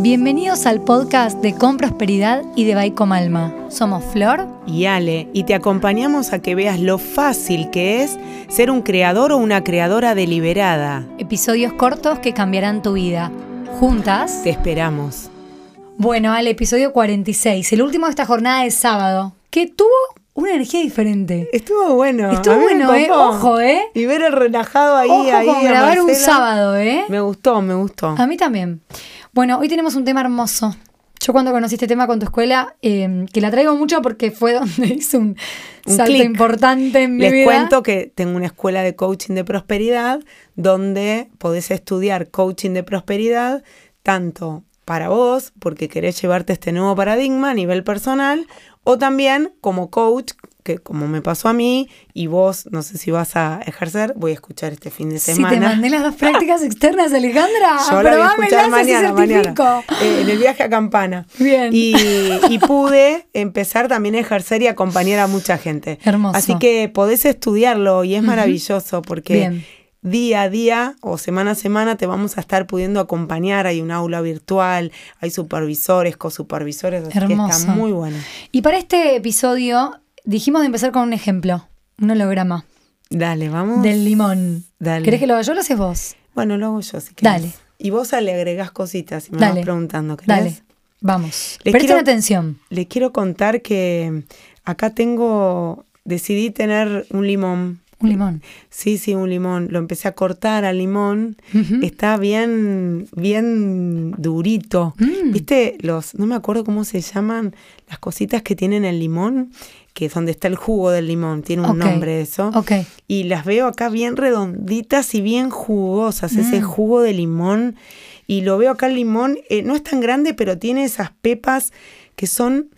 Bienvenidos al podcast de Con Prosperidad y de Baico Alma. Somos Flor y Ale y te acompañamos a que veas lo fácil que es ser un creador o una creadora deliberada. Episodios cortos que cambiarán tu vida. Juntas. Te esperamos. Bueno, Ale, episodio 46, el último de esta jornada de sábado, que tuvo una energía diferente. Estuvo bueno. Estuvo bueno, ¿eh? Ojo, ¿eh? Y ver el relajado ahí. Ojo ahí con grabar un sábado, ¿eh? Me gustó, me gustó. A mí también. Bueno, hoy tenemos un tema hermoso. Yo cuando conocí este tema con tu escuela, em, que la traigo mucho porque fue donde hice un, salto importante en mi Les vida. Les cuento que tengo una escuela de coaching de prosperidad donde podés estudiar coaching de prosperidad tanto para vos, porque querés llevarte este nuevo paradigma a nivel personal, o también como coach, que como me pasó a mí, y vos no sé si vas a ejercer, voy a escuchar este fin de semana. Si te mandé las dos prácticas externas, Alejandra. Yo la voy a escuchar mañana, mañana. Eh, en el viaje a Campana. Bien. Y, y, pude empezar también a ejercer y acompañar a mucha gente. Hermoso. Así que podés estudiarlo y es maravilloso porque Bien día a día o semana a semana te vamos a estar pudiendo acompañar. Hay un aula virtual, hay supervisores, cosupervisores, así Hermoso. que está muy bueno. Y para este episodio dijimos de empezar con un ejemplo, un holograma. Dale, vamos. Del limón. Dale. ¿Querés que lo haga yo o lo haces vos? Bueno, lo hago yo si querés. Dale. Y vos le agregás cositas y me Dale. vas preguntando. ¿querés? Dale. Vamos. Les Presten quiero- atención. Les quiero contar que acá tengo, decidí tener un limón. Un limón. Sí, sí, un limón. Lo empecé a cortar al limón. Está bien, bien durito. Mm. ¿Viste los, no me acuerdo cómo se llaman, las cositas que tienen el limón? Que es donde está el jugo del limón. Tiene un nombre eso. Ok. Y las veo acá bien redonditas y bien jugosas, ese Mm. jugo de limón. Y lo veo acá el limón, eh, no es tan grande, pero tiene esas pepas que son...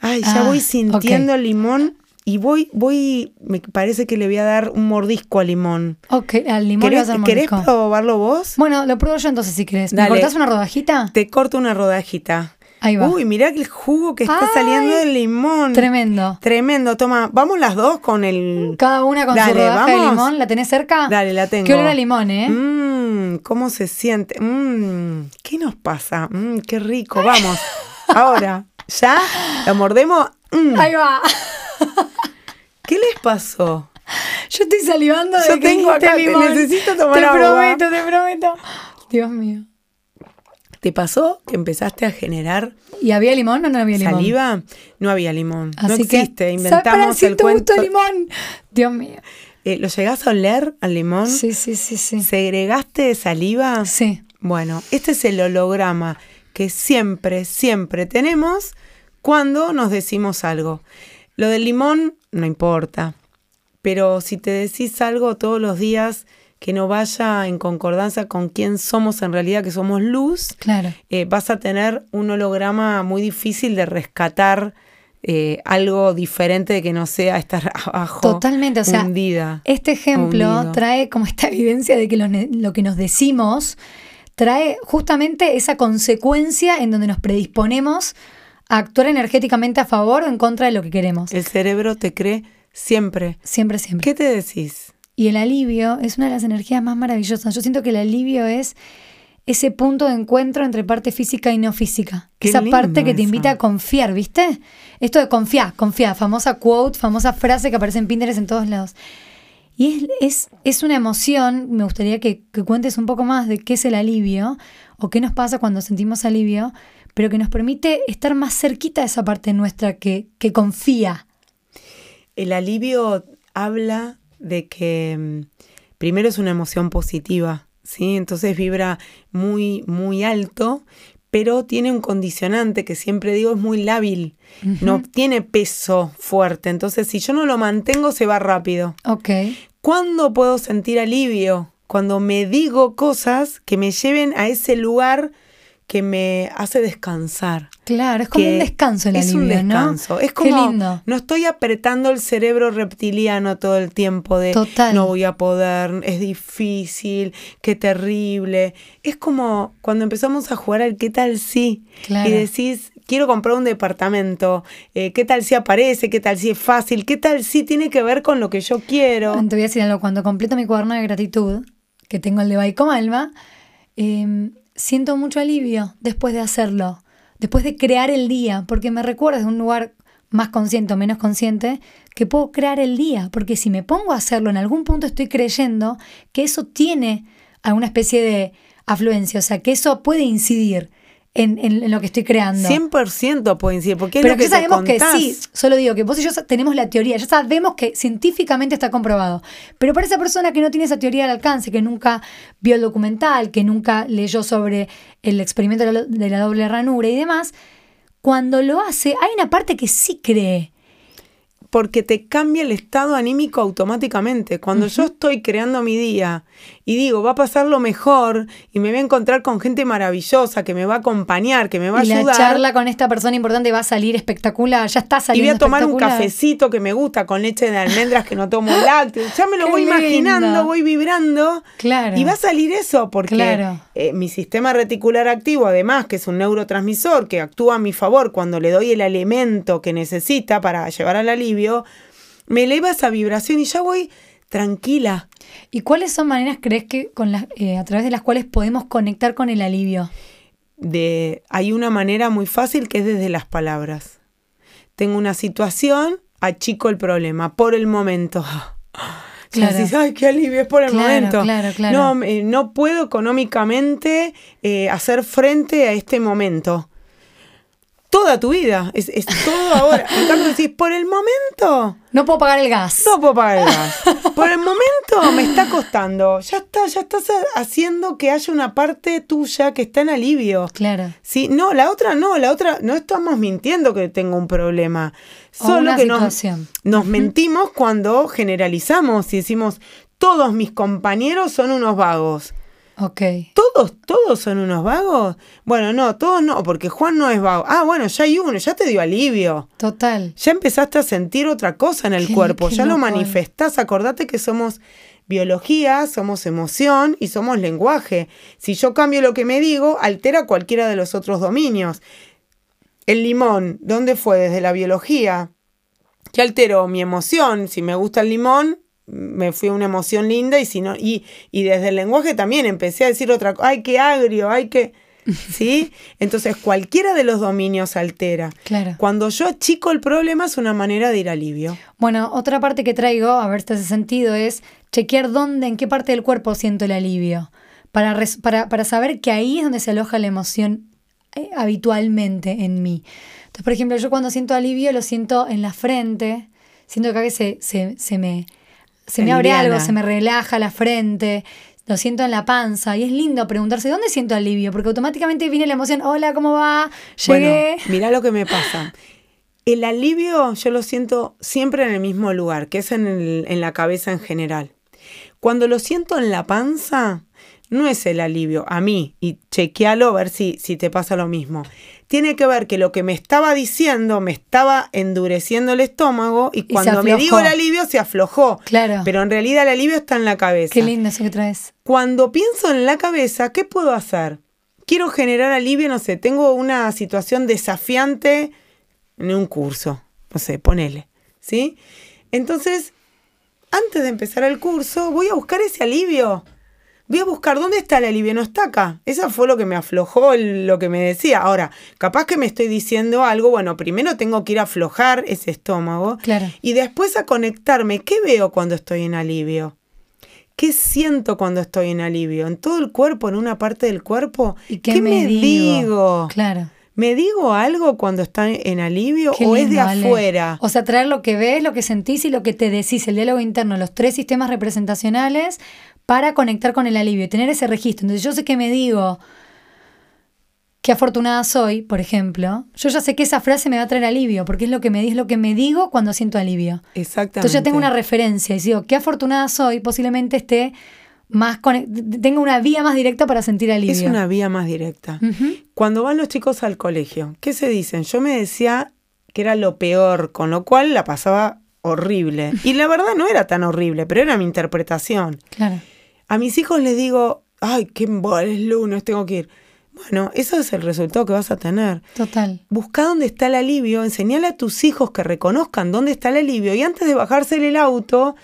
Ay, ya Ah, voy sintiendo el limón y voy, voy, me parece que le voy a dar un mordisco al limón. Ok, al limón le ¿Querés, vas a dar querés mordisco. probarlo vos? Bueno, lo pruebo yo entonces si querés. ¿Me Dale. cortás una rodajita? Te corto una rodajita. Ahí va. Uy, mirá el jugo que está Ay, saliendo del limón. Tremendo. Tremendo, toma, vamos las dos con el... Cada una con Dale, su rodaja de vamos. limón. ¿La tenés cerca? Dale, la tengo. Qué olor a limón, ¿eh? Mmm, ¿cómo se siente? Mmm, ¿qué nos pasa? Mmm, qué rico, vamos. Ahora, ¿ya? ¿Lo mordemos? Mm, Ahí va. ¿Qué les pasó? Yo estoy salivando de Yo que tengo acá, te necesito tomar Te agua. prometo, te prometo. Dios mío. ¿Te pasó que empezaste a generar ¿Y había limón o no había limón? saliva? No había limón. no Así existe. que, Inventamos Para, el cuento. gusto limón. Dios mío. Eh, ¿Lo llegás a oler al limón? Sí, sí, sí, sí. ¿Segregaste saliva? Sí. Bueno, este es el holograma que siempre, siempre tenemos cuando nos decimos algo. Lo del limón no importa, pero si te decís algo todos los días que no vaya en concordancia con quién somos en realidad, que somos luz, Claro. eh, vas a tener un holograma muy difícil de rescatar eh, algo diferente de que no sea estar abajo. Totalmente, o sea, hundida. Este ejemplo Hundido. trae como esta evidencia de que lo, lo que nos decimos trae justamente esa consecuencia en donde nos predisponemos a actuar energéticamente a favor o en contra de lo que queremos. El cerebro te cree siempre. Siempre, siempre. ¿Qué te decís? Y el alivio es una de las energías más maravillosas. Yo siento que el alivio es ese punto de encuentro entre parte física y no física. Qué Esa parte que te eso. invita a confiar, ¿viste? Esto de confiar, confiar, famosa quote, famosa frase que aparece en Pinterest en todos lados. Y es, es, es una emoción, me gustaría que, que cuentes un poco más de qué es el alivio o qué nos pasa cuando sentimos alivio, pero que nos permite estar más cerquita de esa parte nuestra que, que confía. El alivio habla de que mm, primero es una emoción positiva, ¿sí? Entonces vibra muy, muy alto, pero tiene un condicionante que siempre digo es muy lábil, no tiene peso fuerte. Entonces, si yo no lo mantengo, se va rápido. Ok. ¿Cuándo puedo sentir alivio? Cuando me digo cosas que me lleven a ese lugar que me hace descansar. Claro, es como un descanso el es alivio, un descanso. ¿no? Es Qué como lindo. no estoy apretando el cerebro reptiliano todo el tiempo de Total. no voy a poder, es difícil, qué terrible. Es como cuando empezamos a jugar al qué tal si Claro. y decís quiero comprar un departamento, eh, qué tal si aparece, qué tal si es fácil, qué tal si tiene que ver con lo que yo quiero. Te voy a decir algo, cuando completo mi cuaderno de gratitud, que tengo el de Baicom Alma, eh, siento mucho alivio después de hacerlo, después de crear el día, porque me recuerda de un lugar más consciente o menos consciente, que puedo crear el día, porque si me pongo a hacerlo, en algún punto estoy creyendo que eso tiene alguna especie de afluencia, o sea, que eso puede incidir en, lo que estoy creando. 100% puede incidir, porque es Pero lo que, sabemos te que sí, solo digo que vos y yo tenemos la teoría, ya sabemos que científicamente está comprobado. Pero para esa persona que no tiene esa teoría al alcance, que nunca vio el documental, que nunca leyó sobre el experimento de la doble ranura y demás, cuando lo hace, hay una parte que sí cree porque te cambia el estado anímico automáticamente. Cuando yo estoy creando mi día y digo, va a pasar lo mejor y me voy a encontrar con gente maravillosa que me va a acompañar, que me va a ayudar. La charla con esta persona importante va a salir espectacular, ya está saliendo. Y voy a tomar un cafecito que me gusta con leche de almendras que no tomo lácteos. Ya me lo voy imaginando, voy vibrando. Claro. Y va a salir eso porque eh, mi sistema reticular activo, además, que es un neurotransmisor que actúa a mi favor cuando le doy el alimento que necesita para llevar al alivio, me eleva esa vibración y ya voy tranquila. ¿Y cuáles son maneras, crees que con eh, a través de las cuales podemos conectar con el alivio? De, hay una manera muy fácil que es desde las palabras. Tengo una situación, achico el problema por el momento. Claro. ay, qué alivio, es por el momento. Claro, claro. No, no puedo económicamente eh, hacer frente a este momento toda tu vida, es, todo ahora. En cambio decís, por el momento... No puedo pagar el gas. No puedo pagar el gas. Por el momento me está costando. Ya está, ya estás haciendo que haya una parte tuya que está en alivio. Claro. Sí, no, la otra no, la otra, no estamos mintiendo que tengo un problema. Solo que nos, nos mentimos cuando generalizamos y decimos, todos mis compañeros son unos vagos. Ok. ¿Todos, todos son unos vagos? Bueno, no, todos no, porque Juan no es vago. Ah, bueno, ya hay uno, ya te dio alivio. Total. Ya empezaste a sentir otra cosa en el cuerpo, ya lo manifestás. Acordate que somos biología, somos emoción y somos lenguaje. Si yo cambio lo que me digo, altera cualquiera de los otros dominios. El limón, ¿dónde fue? Desde la biología. ¿Qué alteró? Mi emoción. Si me gusta el limón, me fui a una emoción linda y si no, y, y desde el lenguaje también empecé a decir otra cosa, ay, qué agrio, ay, qué. ¿Sí? Entonces cualquiera de los dominios altera. Claro. Cuando yo achico el problema es una manera de ir alivio. Bueno, otra parte que traigo, a ver si hace sentido, es chequear dónde, en qué parte del cuerpo siento el alivio. Para, para, para saber que ahí es donde se aloja la emoción eh, habitualmente en mí. Entonces, por ejemplo, yo cuando siento alivio lo siento en la frente, siento que a veces se, se me se me abre algo, se me relaja la frente, lo siento en la panza. Y es lindo preguntarse, ¿dónde siento alivio? Porque automáticamente viene la emoción, hola, ¿cómo va? Llegué. Bueno, mirá lo que me pasa. El alivio yo lo siento siempre en el mismo lugar, que es en, en la cabeza en general. Cuando lo siento en la panza, no es el alivio a mí, y chequealo a ver si, si te pasa lo mismo tiene que ver que lo que me estaba diciendo me estaba endureciendo el estómago y cuando me digo el alivio se aflojó. Claro. Pero en realidad el alivio está en la cabeza. Qué lindo eso que traes. Cuando pienso en la cabeza, ¿qué puedo hacer? Quiero generar alivio, no sé, tengo una situación desafiante en un curso, no sé, ponele, ¿sí? Entonces, antes de empezar el curso, voy a buscar ese alivio voy a buscar dónde está el alivio, no está acá. Esa fue lo que me aflojó lo que me decía. Ahora, capaz que me estoy diciendo algo, bueno, primero tengo que ir a aflojar ese estómago claro. y después a conectarme. ¿Qué veo cuando estoy en alivio? ¿Qué siento cuando estoy en alivio? ¿En todo el cuerpo, en una parte del cuerpo? ¿Y qué, me, digo? Claro. ¿Me digo algo cuando está en alivio o es de afuera? O sea, traer lo que ves, lo que sentís y lo que te decís, el diálogo interno, los tres sistemas representacionales para conectar con el alivio y tener ese registro. Entonces yo sé que me digo, qué afortunada soy, por ejemplo, yo ya sé que esa frase me va a traer alivio, porque es lo que me, es lo que me digo cuando siento alivio. Exactamente. Entonces ya tengo una referencia y digo, qué afortunada soy, posiblemente esté más tenga una vía más directa para sentir alivio. Es una vía más directa. Cuando van los chicos al colegio, ¿qué se dicen? Yo me decía que era lo peor, con lo cual la pasaba horrible. Y la verdad no era tan horrible, pero era mi interpretación. Claro. A mis hijos les digo, ay, qué es lunes, tengo que ir. Bueno, eso es el resultado que vas a tener. Total. Busca dónde está el alivio, enseñale a tus hijos que reconozcan dónde está el alivio y antes de bajarse el auto,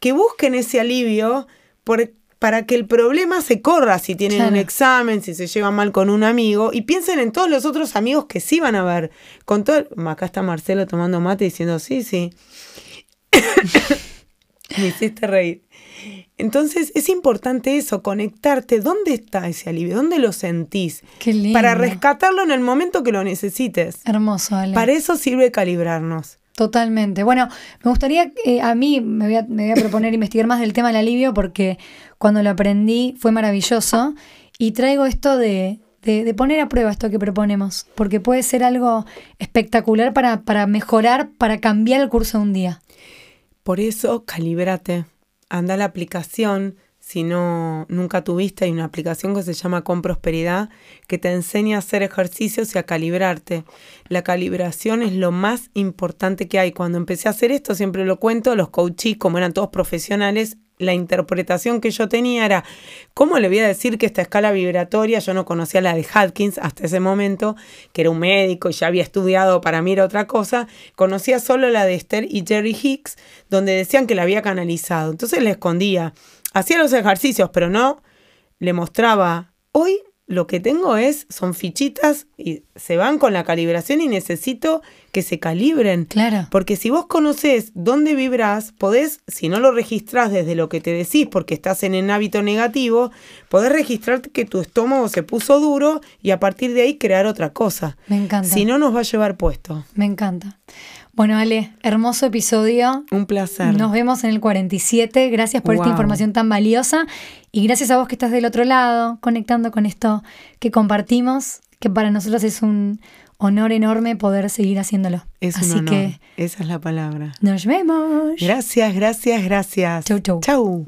que busquen ese alivio por para que el problema se corra si tienen Claro. un examen, si se llevan mal con un amigo, y piensen en todos los otros amigos que sí van a ver. Con todo, acá está Marcelo tomando mate diciendo, sí, sí. Me hiciste reír. Entonces es importante eso, conectarte. ¿Dónde está ese alivio? ¿Dónde lo sentís? Qué lindo. Para rescatarlo en el momento que lo necesites. Hermoso, Ale. Para eso sirve calibrarnos. Totalmente. Bueno, me gustaría, eh, a mí me voy a, me voy a proponer investigar más del tema del alivio porque cuando lo aprendí fue maravilloso y traigo esto de, de- de poner a prueba esto que proponemos, porque puede ser algo espectacular para, para mejorar, para cambiar el curso de un día. Por eso, calibrate. Anda a la aplicación, si no nunca tuviste, hay una aplicación que se llama Con Prosperidad que te enseña a hacer ejercicios y a calibrarte. La calibración es lo más importante que hay. Cuando empecé a hacer esto, siempre lo cuento, los coaches, como eran todos profesionales, la interpretación que yo tenía era, ¿cómo le voy a decir que esta escala vibratoria, yo no conocía la de Hawkins hasta ese momento, que era un médico y ya había estudiado, para mí era otra cosa, conocía solo la de Esther y Jerry Hicks, donde decían que la había canalizado. Entonces le escondía, hacía los ejercicios, pero no le mostraba, hoy lo que tengo es, son fichitas y se van con la calibración y necesito que se calibren. Claro. Porque si vos conocés dónde vibrás, podés, si no lo registrás desde lo que te decís porque estás en el hábito negativo, podés registrar que tu estómago se puso duro y a partir de ahí crear otra cosa. Me encanta. Si no, nos va a llevar puesto. Me encanta. Bueno, Ale, hermoso episodio. Un placer. Nos vemos en el 47. Gracias por esta información tan valiosa. Y gracias a vos que estás del otro lado, conectando con esto que compartimos, que para nosotros es un honor enorme poder seguir haciéndolo. es un Así honor. que Esa es la palabra. nos vemos. Gracias, gracias, gracias. Chau, chau. Chau.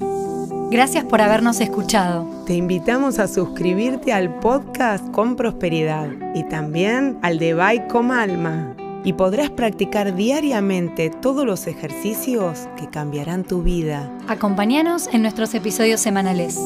Gracias por habernos escuchado. Te invitamos a suscribirte al podcast con prosperidad y también al de Bye con Alma. Y podrás practicar diariamente todos los ejercicios que cambiarán tu vida. Acompáñanos en nuestros episodios semanales.